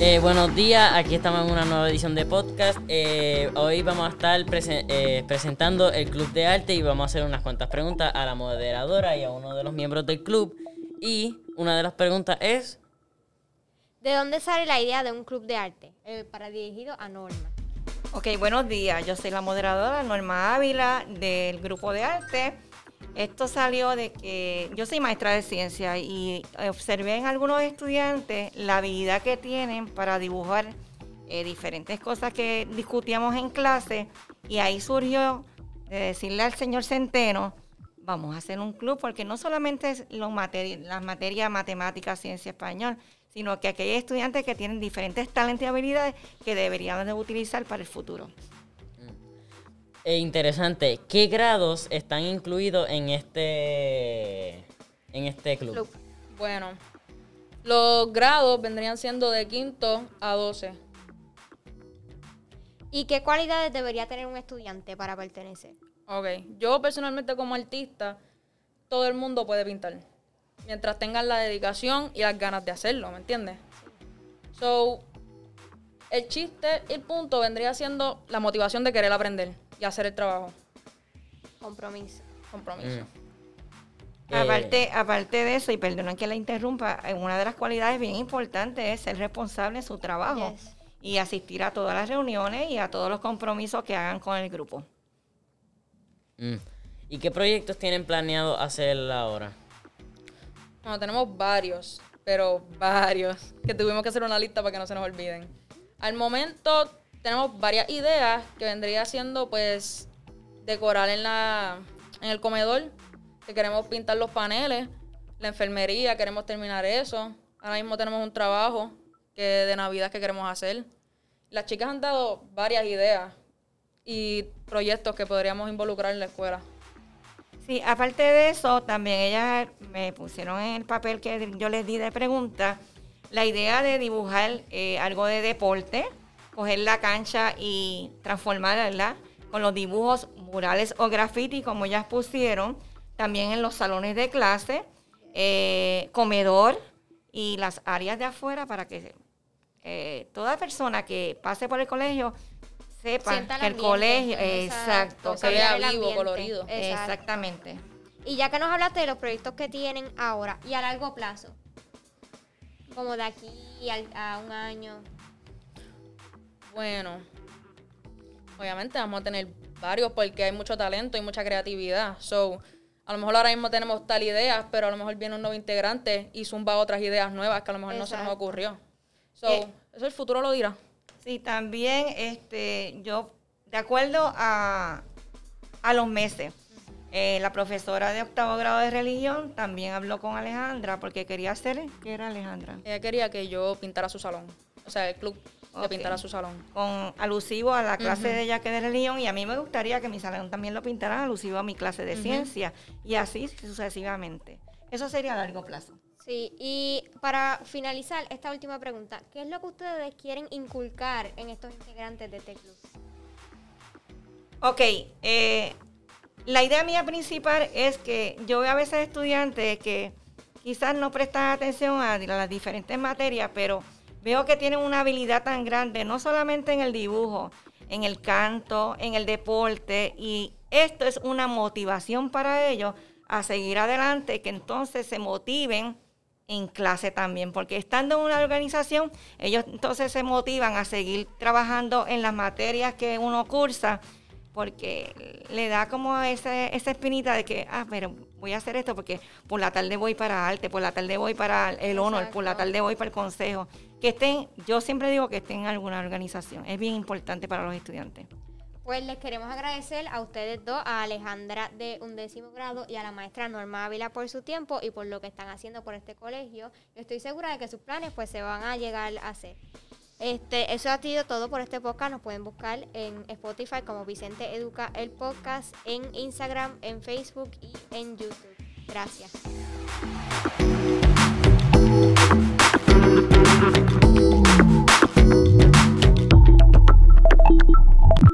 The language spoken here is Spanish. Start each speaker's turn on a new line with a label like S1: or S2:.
S1: Eh, buenos días, aquí estamos en una nueva edición de podcast. Eh, hoy vamos a estar eh, presentando el Club de Arte y vamos a hacer unas cuantas preguntas a la moderadora y a uno de los miembros del club. Y una de las preguntas es...
S2: ¿De dónde sale la idea de un club de arte? para dirigido a Norma.
S3: Ok, buenos días. Yo soy la moderadora Norma Ávila del grupo de arte. Esto salió de que yo soy maestra de ciencia y observé en algunos estudiantes la habilidad que tienen para dibujar eh, diferentes cosas que discutíamos en clase y ahí surgió de decirle al señor Centeno, vamos a hacer un club porque no solamente es las materias matemáticas, ciencia, español, sino que hay estudiantes que tienen diferentes talentos y habilidades que deberíamos de utilizar para el futuro.
S1: E interesante, ¿qué grados están incluidos en este en este club?
S4: Bueno, los grados vendrían siendo de quinto a 12.
S2: ¿Y qué cualidades debería tener un estudiante para pertenecer?
S4: Ok, yo personalmente como artista, todo el mundo puede pintar. Mientras tengan la dedicación y las ganas de hacerlo, ¿me entiendes? So, el chiste, el punto vendría siendo la motivación de querer aprender y hacer el trabajo.
S2: Compromiso.
S4: Compromiso.
S3: Mm. Aparte, aparte de eso, y perdonen que la interrumpa, eh, una de las cualidades bien importantes es ser responsable en su trabajo y asistir a todas las reuniones y a todos los compromisos que hagan con el grupo.
S1: Mm. ¿Y qué proyectos tienen planeado hacer ahora?
S4: Bueno, tenemos varios, pero varios, que tuvimos que hacer una lista para que no se nos olviden. Al momento tenemos varias ideas que vendría siendo pues decorar en la en el comedor, que queremos pintar los paneles, la enfermería, queremos terminar eso. Ahora mismo tenemos un trabajo que de Navidad que queremos hacer. Las chicas han dado varias ideas y proyectos que podríamos involucrar en la escuela.
S3: Sí, aparte de eso, también ellas me pusieron en el papel que yo les di de pregunta la idea de dibujar eh, algo de deporte, coger la cancha y transformarla con los dibujos murales o graffiti, como ellas pusieron, también en los salones de clase, eh, comedor y las áreas de afuera para que eh, toda persona que pase por el colegio sepa que el colegio, exacto,
S4: se vea vivo, colorido.
S3: Exactamente.
S2: Y ya que nos hablaste de los proyectos que tienen ahora y a largo plazo, como de aquí a un año.
S4: Bueno, obviamente vamos a tener varios porque hay mucho talento y mucha creatividad. So, a lo mejor ahora mismo tenemos tal idea, pero a lo mejor viene un nuevo integrante y zumba otras ideas nuevas que a lo mejor no se nos ocurrió. So, eh, eso el futuro lo dirá.
S3: Sí, también este, yo, de acuerdo a, a los meses, eh, la profesora de octavo grado de religión también habló con Alejandra porque quería hacer, ¿qué era Alejandra?
S4: Ella quería que yo pintara su salón, o sea, el club de pintar a su salón.
S3: Con alusivo a la clase de ella que de religión y a mí me gustaría que mi salón también lo pintara alusivo a mi clase de ciencia y así sucesivamente. Eso sería a largo plazo.
S2: Sí, y para finalizar esta última pregunta, ¿qué es lo que ustedes quieren inculcar en estos integrantes de este club?
S3: Ok, eh, la idea mía principal es que yo veo a veces estudiantes que quizás no prestan atención a las diferentes materias, pero veo que tienen una habilidad tan grande, no solamente en el dibujo, en el canto, en el deporte, y esto es una motivación para ellos a seguir adelante, que entonces se motiven en clase también, porque estando en una organización, ellos entonces se motivan a seguir trabajando en las materias que uno cursa, porque le da como esa, esa espinita de que, ah, pero voy a hacer esto porque por la tarde voy para arte, por la tarde voy para el honor, por la tarde voy para el consejo que estén, yo siempre digo que estén en alguna organización, es bien importante para los estudiantes.
S2: Pues les queremos agradecer a ustedes dos, a Alejandra de undécimo grado y a la maestra Norma Ávila por su tiempo y por lo que están haciendo por este colegio. estoy segura de que sus planes pues se van a llegar a hacer. Este, eso ha sido todo por este podcast. Nos pueden buscar en Spotify como Vicente Educa el podcast, en Instagram, en Facebook y en YouTube. Gracias.